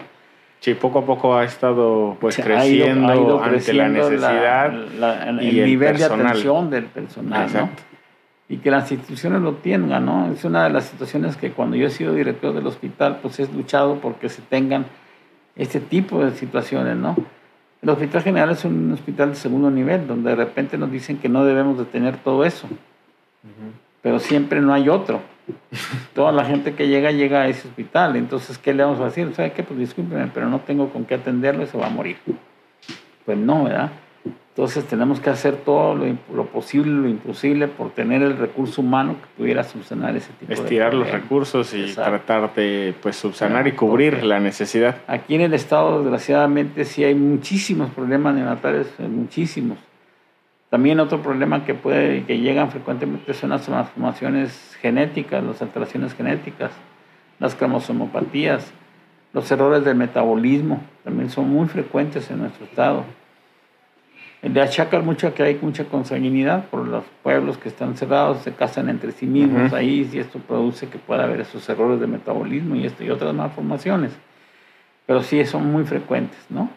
Sí, poco a poco ha estado pues creciendo, ha ido, ante la necesidad y el, nivel de atención del personal, ¿no? Y que las instituciones lo tengan, ¿no? Es una de las situaciones que cuando yo he sido director del hospital, pues he luchado porque se tengan este tipo de situaciones, ¿no? El Hospital General es un hospital de segundo nivel, donde de repente nos dicen que no debemos de tener todo eso, pero siempre no hay otro. Toda la gente que llega, llega a ese hospital. Entonces, ¿qué le vamos a decir? ¿Sabe qué? Pues discúlpeme, pero no tengo con qué atenderlo y se va a morir. Pues no, ¿verdad? Entonces tenemos que hacer todo lo, posible, lo imposible por tener el recurso humano que pudiera subsanar ese tipo de Estirar los recursos y tratar de pues, subsanar y cubrir la necesidad. Aquí en el estado, desgraciadamente, sí hay muchísimos problemas neonatales, muchísimos. También otro problema que puede que llegan frecuentemente son las transformaciones genéticas, las alteraciones genéticas, las cromosomopatías, los errores del metabolismo, también son muy frecuentes en nuestro estado. Le achacan mucho que hay mucha consanguinidad por los pueblos que están cerrados, se casan entre sí mismos ahí y esto produce que pueda haber esos errores de metabolismo y, esto, y otras malformaciones. Pero sí son muy frecuentes, ¿no?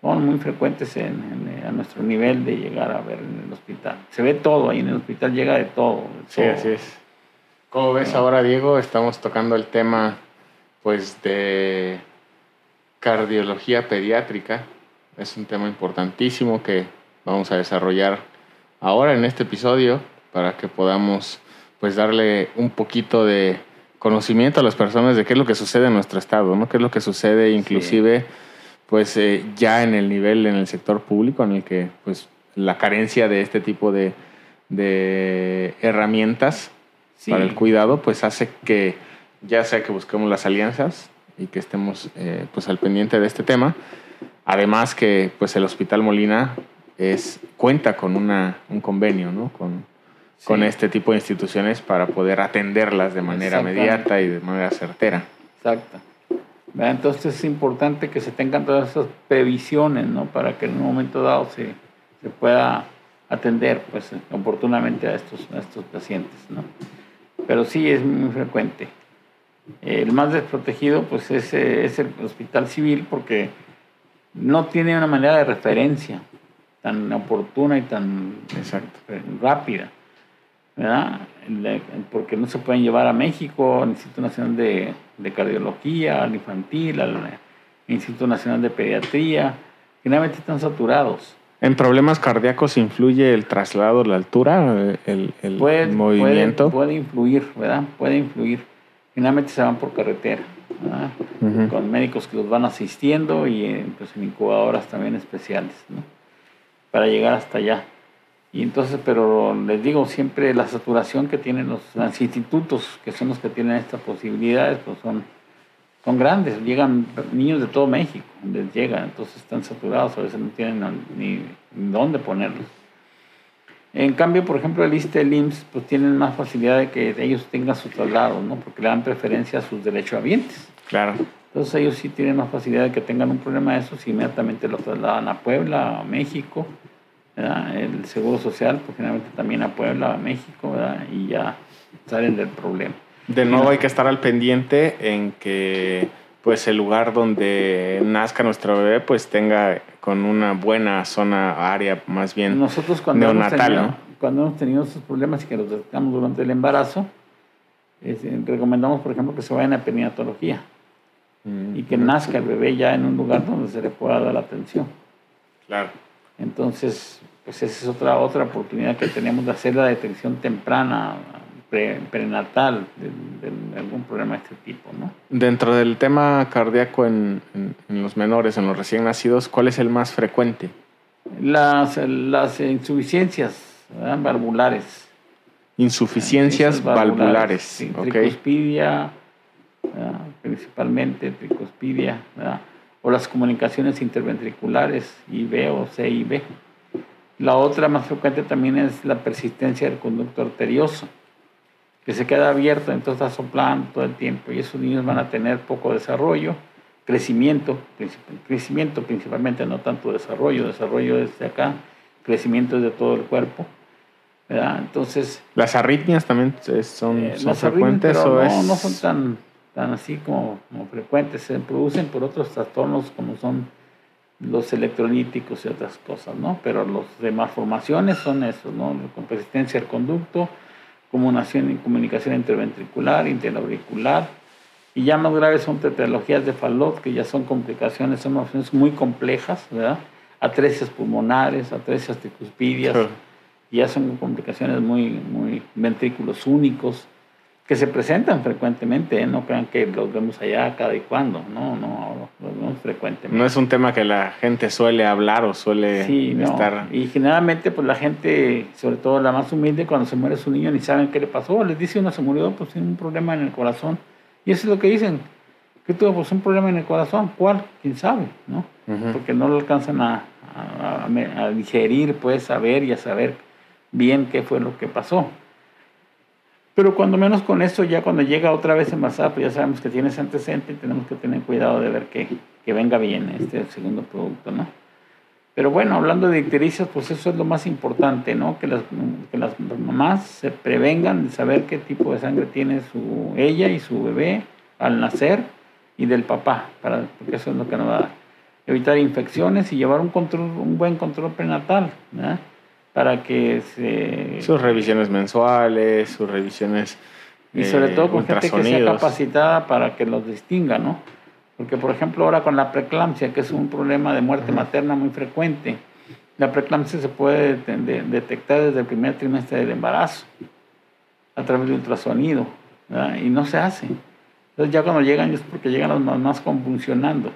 Son muy frecuentes en, a nuestro nivel de llegar a ver en el hospital. Se ve todo ahí en el hospital, llega de todo. sí, así es. ¿Cómo ves ahora, Diego? Estamos tocando el tema, pues, de cardiología pediátrica. Es un tema importantísimo que vamos a desarrollar ahora en este episodio para que podamos pues darle un poquito de conocimiento a las personas de qué es lo que sucede en nuestro estado, ¿no? Qué es lo que sucede inclusive pues eh, ya en el nivel en el sector público en el que pues la carencia de este tipo de, de herramientas para el cuidado pues hace que ya sea que busquemos las alianzas y que estemos eh, pues al pendiente de este tema. Además que pues el Hospital Molina es, cuenta con una, un convenio ¿no? con, con este tipo de instituciones para poder atenderlas de manera inmediata y de manera certera. Exacto. Entonces es importante que se tengan todas esas previsiones, ¿no? Para que en un momento dado se, se pueda atender, pues, oportunamente a estos, a estos pacientes, ¿no? Pero sí es muy frecuente. El más desprotegido, pues, es, es el hospital civil porque no tiene una manera de referencia tan oportuna y tan Exacto. rápida. ¿verdad? Porque no se pueden llevar a México, al Instituto Nacional de, de Cardiología, al infantil, al Instituto Nacional de Pediatría, generalmente están saturados. ¿En problemas cardíacos influye el traslado, la altura, el, el movimiento? Puede, influir, ¿verdad? Puede influir. Generalmente se van por carretera, ¿verdad? con médicos que los van asistiendo y eh, pues, en incubadoras también especiales, ¿no? para llegar hasta allá. Y entonces, pero les digo, siempre la saturación que tienen los, institutos, que son los que tienen estas posibilidades, pues son, son grandes. Llegan niños de todo México, les llegan, entonces están saturados, a veces no tienen ni, dónde ponerlos. En cambio, por ejemplo, el ISTE, el IMSS, pues tienen más facilidad de que ellos tengan su traslado, ¿no? Porque le dan preferencia a sus derechohabientes. Claro. Entonces ellos sí tienen más facilidad de que tengan un problema de esos y inmediatamente lo trasladan a Puebla, a México, el Seguro Social, pues generalmente también a Puebla, a México, y ya salen del problema. De nuevo hay que estar al pendiente en que pues el lugar donde nazca nuestro bebé pues tenga con una buena zona, área más bien Nosotros cuando neonatal, hemos tenido, Cuando hemos tenido esos problemas y que los detectamos durante el embarazo, recomendamos, por ejemplo, que se vayan a perinatología mm, y que nazca el bebé ya en un lugar donde se le pueda dar atención. Claro. Entonces, pues esa es otra, otra oportunidad que tenemos de hacer la detección temprana, prenatal, de, algún problema de este tipo. ¿no? Dentro del tema cardíaco en, los menores, en los recién nacidos, ¿cuál es el más frecuente? Las, las insuficiencias valvulares. Insuficiencias valvulares. Sí, tricuspidia, principalmente tricuspidia, o las comunicaciones interventriculares, IB o CIB. La otra más frecuente también es la persistencia del conducto arterioso, que se queda abierto, entonces está soplando todo el tiempo y esos niños van a tener poco desarrollo, crecimiento, crecimiento principalmente, no tanto desarrollo, desarrollo desde acá, crecimiento de todo el cuerpo. Entonces, ¿Las arritmias también son, eh, frecuentes o no, no son tan, tan así como, como frecuentes, se producen por otros trastornos como son los electrolíticos y otras cosas, ¿no? Pero los de malformaciones son esos, ¿no? Con persistencia del conducto, comunicación, comunicación interventricular, interauricular, y ya más graves son tetralogías de Fallot, que ya son complicaciones, son malformaciones muy complejas, ¿verdad? Atresias pulmonares, atresias tricuspidias, y ya son complicaciones muy, muy ventrículos únicos, que se presentan frecuentemente, ¿eh? no crean que los vemos allá cada y cuando, no, no, los vemos frecuentemente. No es un tema que la gente suele hablar o suele sí, estar... Y generalmente pues la gente, sobre todo la más humilde, cuando se muere su niño ni saben qué le pasó, les dice uno se murió pues tiene un problema en el corazón. Y eso es lo que dicen, que tuvo pues un problema en el corazón, ¿cuál? ¿Quién sabe? ¿no? Porque no lo alcanzan a, a, a digerir, pues a ver y a saber bien qué fue lo que pasó. Pero cuando menos con eso, ya cuando llega otra vez envasada, pues ya sabemos que tiene antecedente y tenemos que tener cuidado de ver que, que venga bien este segundo producto, ¿no? Pero bueno, hablando de ictericias, pues eso es lo más importante, ¿no? Que las, que las mamás se prevengan de saber qué tipo de sangre tiene su, ella y su bebé al nacer y del papá, para, porque eso es lo que nos va a evitar infecciones y llevar un, control, un buen control prenatal, ¿no? Para que se... Sus revisiones mensuales, sus revisiones... Y sobre todo con gente que sea capacitada para que los distinga, ¿no? Porque, por ejemplo, ahora con la preeclampsia, que es un problema de muerte materna muy frecuente, la preeclampsia se puede detectar desde el primer trimestre del embarazo a través de ultrasonido y no se hace. Entonces ya cuando llegan es porque llegan las mamás convulsionando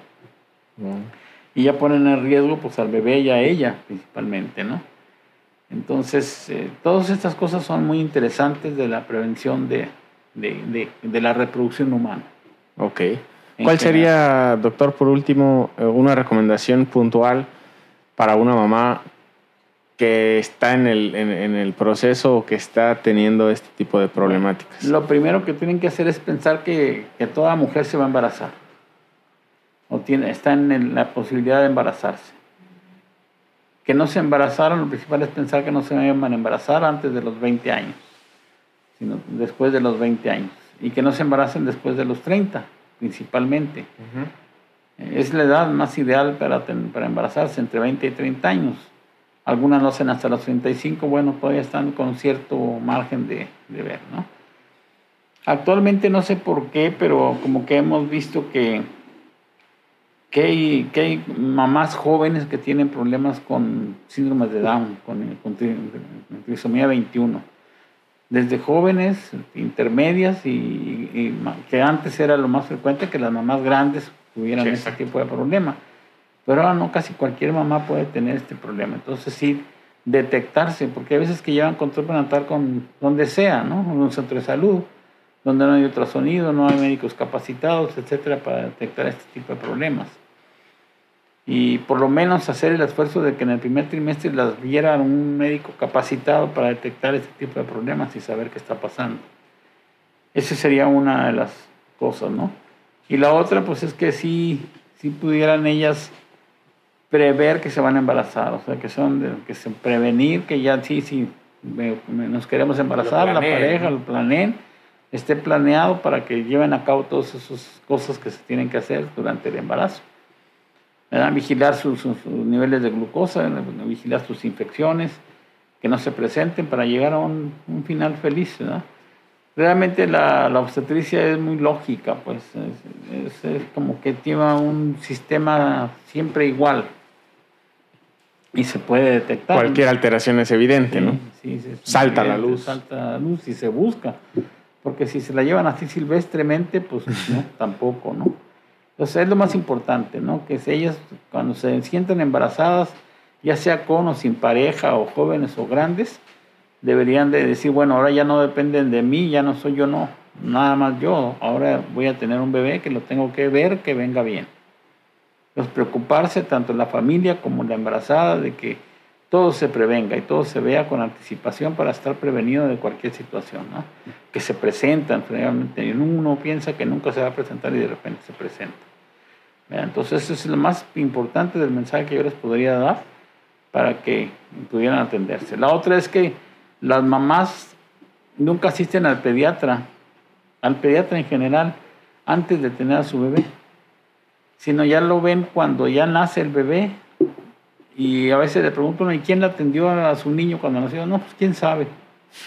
y ya ponen en riesgo pues al bebé y a ella principalmente, ¿no? Entonces, eh, todas estas cosas son muy interesantes de la prevención de, de, de, la reproducción humana. Ok. ¿Cuál sería, doctor, por último, eh, una recomendación puntual para una mamá que está en el, en, el proceso o que está teniendo este tipo de problemáticas? Lo primero que tienen que hacer es pensar que, que toda mujer se va a embarazar o tiene, está en la posibilidad de embarazarse. Que no se embarazaron, lo principal es pensar que no se van a embarazar antes de los 20 años, sino después de los 20 años. Y que no se embaracen después de los 30, principalmente. Es la edad más ideal para, para embarazarse, entre 20 y 30 años. Algunas lo hacen hasta los 35, bueno, todavía están con cierto margen de, de ver, ¿no? Actualmente no sé por qué, pero como que hemos visto que, que, hay, que hay mamás jóvenes que tienen problemas con síndromes de Down, con, con trisomía 21. Desde jóvenes, intermedias y, que antes era lo más frecuente que las mamás grandes tuvieran ese tipo de problema. Pero ahora no, casi cualquier mamá puede tener este problema. Entonces sí, detectarse, porque hay veces que llevan control prenatal con donde sea, ¿no? En un centro de salud, donde no hay ultrasonido, no hay médicos capacitados, etcétera, para detectar este tipo de problemas. Y por lo menos hacer el esfuerzo de que en el primer trimestre las viera un médico capacitado para detectar este tipo de problemas y saber qué está pasando. Esa sería una de las cosas, ¿no? Y la otra, pues es que sí, sí pudieran ellas prever que se van a embarazar, o sea, que son que se prevenir que ya sí, sí, nos queremos embarazar, la pareja, lo planeen, esté planeado para que lleven a cabo todas esas cosas que se tienen que hacer durante el embarazo. Vigilar sus, niveles de glucosa, vigilar sus infecciones, que no se presenten para llegar a un, final feliz. Realmente la, la, obstetricia es muy lógica, pues es, es como que tiene un sistema siempre igual y se puede detectar. Cualquier alteración es evidente, ¿no? Sí, salta la luz. Salta la luz y se busca. Porque si se la llevan así silvestremente, pues no, tampoco, ¿no? Entonces es lo más importante, ¿no? Que si ellas cuando se sienten embarazadas, ya sea con o sin pareja, o jóvenes o grandes, deberían de decir, bueno, ahora ya no dependen de mí, ya no soy yo, no, nada más yo, ahora voy a tener un bebé que lo tengo que ver que venga bien pues preocuparse tanto la familia como la embarazada de que todo se prevenga y todo se vea con anticipación para estar prevenido de cualquier situación, ¿no? que se presentan realmente. Uno piensa que nunca se va a presentar y de repente se presenta. Entonces eso es lo más importante del mensaje que yo les podría dar para que pudieran atenderse. La otra es que las mamás nunca asisten al pediatra, al pediatra en general, antes de tener a su bebé sino ya lo ven cuando ya nace el bebé. Y a veces le preguntan, ¿y quién le atendió a su niño cuando nació? No, pues quién sabe.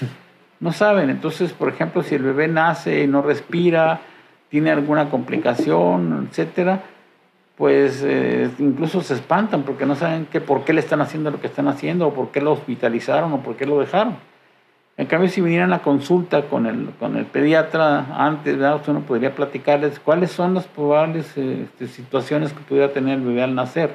No saben. Entonces, por ejemplo, si el bebé nace y no respira, tiene alguna complicación, etcétera, pues eh, incluso se espantan porque no saben que, por qué le están haciendo lo que están haciendo, o por qué lo hospitalizaron, o por qué lo dejaron. En cambio, si vinieran a consulta con el, con el pediatra antes, ¿verdad? uno podría platicarles cuáles son las probables este, situaciones que pudiera tener el bebé al nacer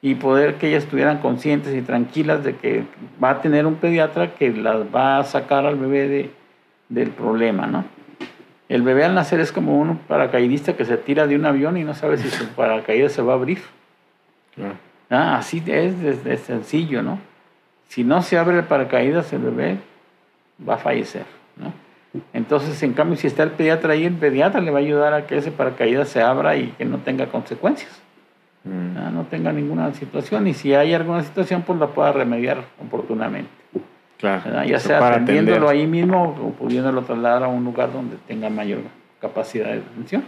y poder que ellas estuvieran conscientes y tranquilas de que va a tener un pediatra que las va a sacar al bebé de, del problema, ¿no? El bebé al nacer es como un paracaidista que se tira de un avión y no sabe si su paracaídas se va a abrir. Ah, así es, es, es sencillo, ¿no? Si no se abre el paracaídas, el bebé va a fallecer. ¿no? Entonces, en cambio, si está el pediatra ahí, el pediatra le va a ayudar a que ese paracaídas se abra y que no tenga consecuencias. Mm. No tenga ninguna situación y si hay alguna situación, pues la pueda remediar oportunamente. Claro. Ya sea atendiéndolo ahí mismo o pudiéndolo trasladar a un lugar donde tenga mayor capacidad de atención.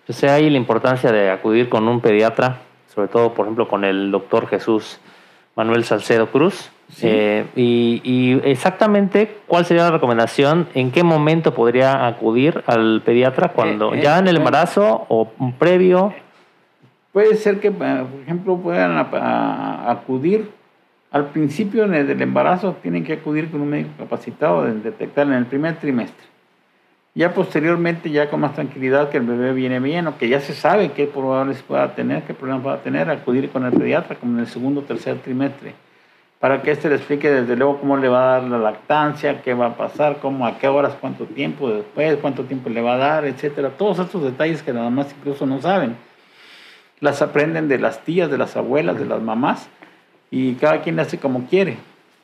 Entonces ahí la importancia de acudir con un pediatra, sobre todo, por ejemplo, con el doctor Jesús Manuel Salcedo Cruz, Eh, y, exactamente cuál sería la recomendación, en qué momento podría acudir al pediatra, cuando eh, ya en el embarazo o previo. Puede ser que, por ejemplo, puedan acudir al principio del embarazo, tienen que acudir con un médico capacitado de detectar en el primer trimestre. Ya posteriormente, ya con más tranquilidad que el bebé viene bien o que ya se sabe qué probabilidades pueda tener, qué problemas pueda tener, acudir con el pediatra como en el segundo o tercer trimestre para que éste le explique desde luego cómo le va a dar la lactancia, qué va a pasar, cómo, a qué horas, cuánto tiempo después, cuánto tiempo le va a dar, etcétera. Todos estos detalles que nada más incluso no saben. Las aprenden de las tías, de las abuelas, de las mamás y cada quien hace como quiere.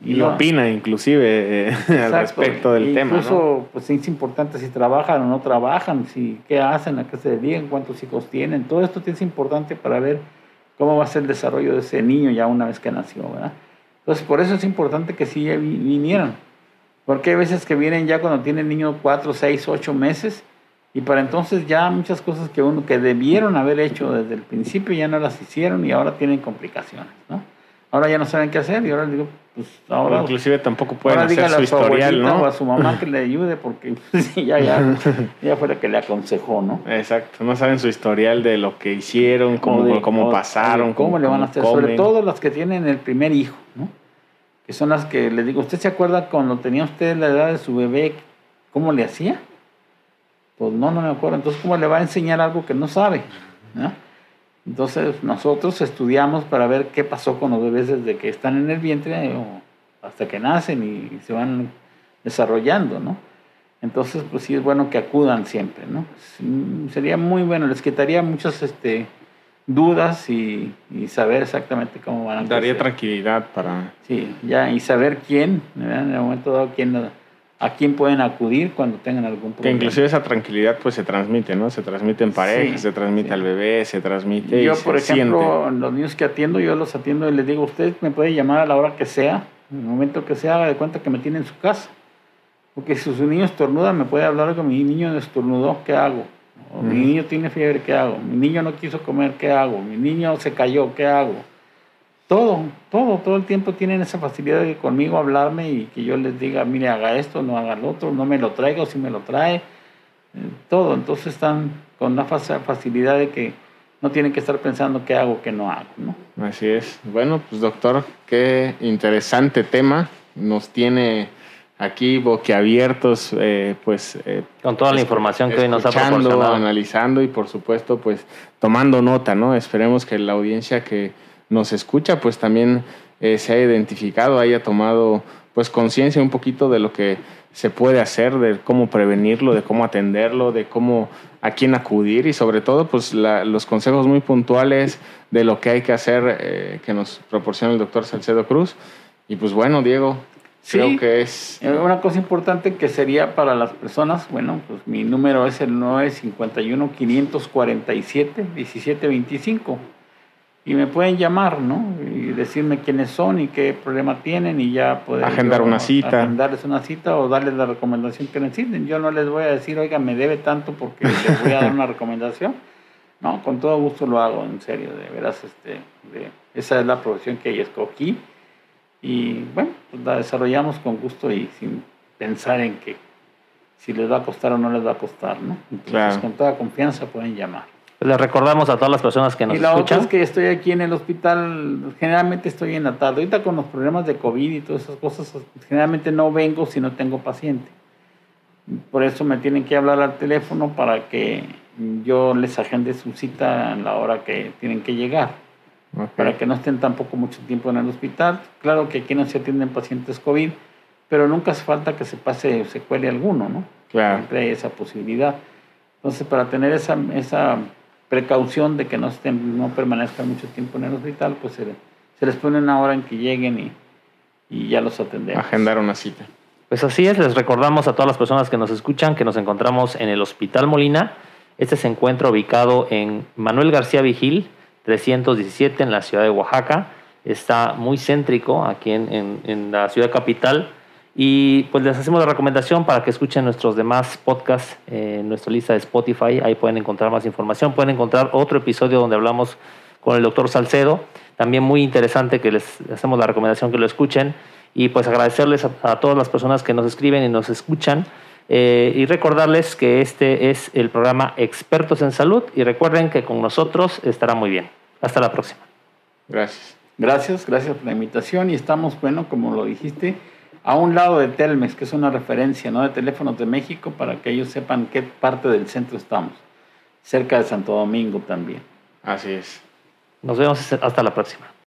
Y, opina inclusive eh, al respecto del tema. Incluso pues, es importante si trabajan o no trabajan, si qué hacen, a qué se dedican, cuántos hijos tienen. Todo esto es importante para ver cómo va a ser el desarrollo de ese niño ya una vez que nació. ¿verdad? Entonces por eso es importante que sí vinieran. Porque hay veces que vienen ya cuando tienen niños 4, 6, 8 meses y para entonces ya muchas cosas que uno que debieron haber hecho desde el principio ya no las hicieron y ahora tienen complicaciones, ¿no? Ahora ya no saben qué hacer y ahora digo, pues ahora... inclusive tampoco pueden hacer su historial, ¿no? O a su mamá que le ayude porque pues, ya, ya, ya fue la que le aconsejó, ¿no? Exacto, no saben su historial de lo que hicieron, cómo, cómo pasaron. Cómo, le van a hacer, sobre todo las que tienen el primer hijo, ¿no? Que son las que le digo, ¿usted se acuerda cuando tenía usted la edad de su bebé, cómo le hacía? Pues no, no me acuerdo. Entonces, ¿cómo le va a enseñar algo que no sabe? ¿no? Entonces nosotros estudiamos para ver qué pasó con los bebés desde que están en el vientre hasta que nacen y se van desarrollando, ¿no? Entonces, pues sí es bueno que acudan siempre, ¿no? Sería muy bueno, les quitaría muchas este, dudas y, saber exactamente cómo van a Daría tranquilidad para... Sí, ya, y saber quién, en el momento dado, quién a quién pueden acudir cuando tengan algún problema. Que inclusive esa tranquilidad pues se transmite, ¿no? Se transmite en pareja, se transmite al bebé, se transmite Yo, por ejemplo, los niños que atiendo, yo los atiendo y les digo, usted me puede llamar a la hora que sea, en el momento que sea, haga de cuenta que me tiene en su casa. Porque si su niño estornuda, me puede hablar con mi niño estornudó, ¿qué hago? mi niño tiene fiebre, ¿qué hago? Mi niño no quiso comer, ¿qué hago? Mi niño se cayó, ¿qué hago? Todo, todo, todo el tiempo tienen esa facilidad de conmigo hablarme y que yo les diga, mire, haga esto, no haga lo otro, no me lo traiga si me lo trae, eh, todo. Entonces están con una facilidad de que no tienen que estar pensando qué hago, qué no hago, ¿no? Así es. Bueno, pues doctor, qué interesante tema. Nos tiene aquí boquiabiertos, eh, pues... Eh, con toda la información que hoy nos ha proporcionado. analizando y por supuesto, pues tomando nota, ¿no? Esperemos que la audiencia que nos escucha, pues también eh, se ha identificado, haya tomado pues conciencia un poquito de lo que se puede hacer, de cómo prevenirlo, de cómo atenderlo, de cómo a quién acudir y sobre todo pues los consejos muy puntuales de lo que hay que hacer eh, que nos proporciona el doctor Salcedo Cruz. Y pues bueno, Diego, creo que es... Eh, una cosa importante que sería para las personas, bueno, pues mi número es el 951 547 1725 y me pueden llamar, ¿no? Y decirme quiénes son y qué problema tienen y ya poder... Agendar una cita. Agendarles una cita o darles la recomendación que necesiten. Yo no les voy a decir, oiga, me debe tanto porque les voy a dar una recomendación. No, con todo gusto lo hago, en serio, de veras, este, esa es la profesión que escogí. Y bueno, pues la desarrollamos con gusto y sin pensar en que si les va a costar o no les va a costar, ¿no? Entonces, con toda confianza pueden llamar. Les recordamos a todas las personas que nos escuchan. Y la otra es que estoy aquí en el hospital, generalmente estoy en la tarde. Ahorita con los problemas de COVID y todas esas cosas, generalmente no vengo si no tengo paciente. Por eso me tienen que hablar al teléfono para que yo les agende su cita a la hora que tienen que llegar. Para que no estén tampoco mucho tiempo en el hospital. Claro que aquí no se atienden pacientes COVID, pero nunca hace falta que se pase o se cuele alguno, ¿no? Claro. Siempre hay esa posibilidad. Entonces, para tener esa, esa precaución de que no, estén, no permanezcan mucho tiempo en el hospital, pues se, les pone una hora en que lleguen y, y ya los atendemos. Agendar una cita. Pues así es, les recordamos a todas las personas que nos escuchan que nos encontramos en el Hospital Molina. Este se encuentra ubicado en Manuel García Vigil, 317 en la ciudad de Oaxaca. Está muy céntrico aquí en, en, en la ciudad capital y pues les hacemos la recomendación para que escuchen nuestros demás podcasts en nuestra lista de Spotify. Ahí pueden encontrar más información. Pueden encontrar otro episodio donde hablamos con el doctor Salcedo. también muy interesante que les hacemos la recomendación que lo escuchen y pues agradecerles a, todas las personas que nos escriben y nos escuchan eh, y recordarles que este es el programa Expertos en Salud y recuerden que con nosotros estará muy bien. Hasta la próxima. Gracias. Gracias, gracias por la invitación y estamos, bueno, como lo dijiste, a un lado de Telmex, que es una referencia ¿no? de teléfonos de México para que ellos sepan qué parte del centro estamos, cerca de Santo Domingo también. Así es. Nos vemos hasta la próxima.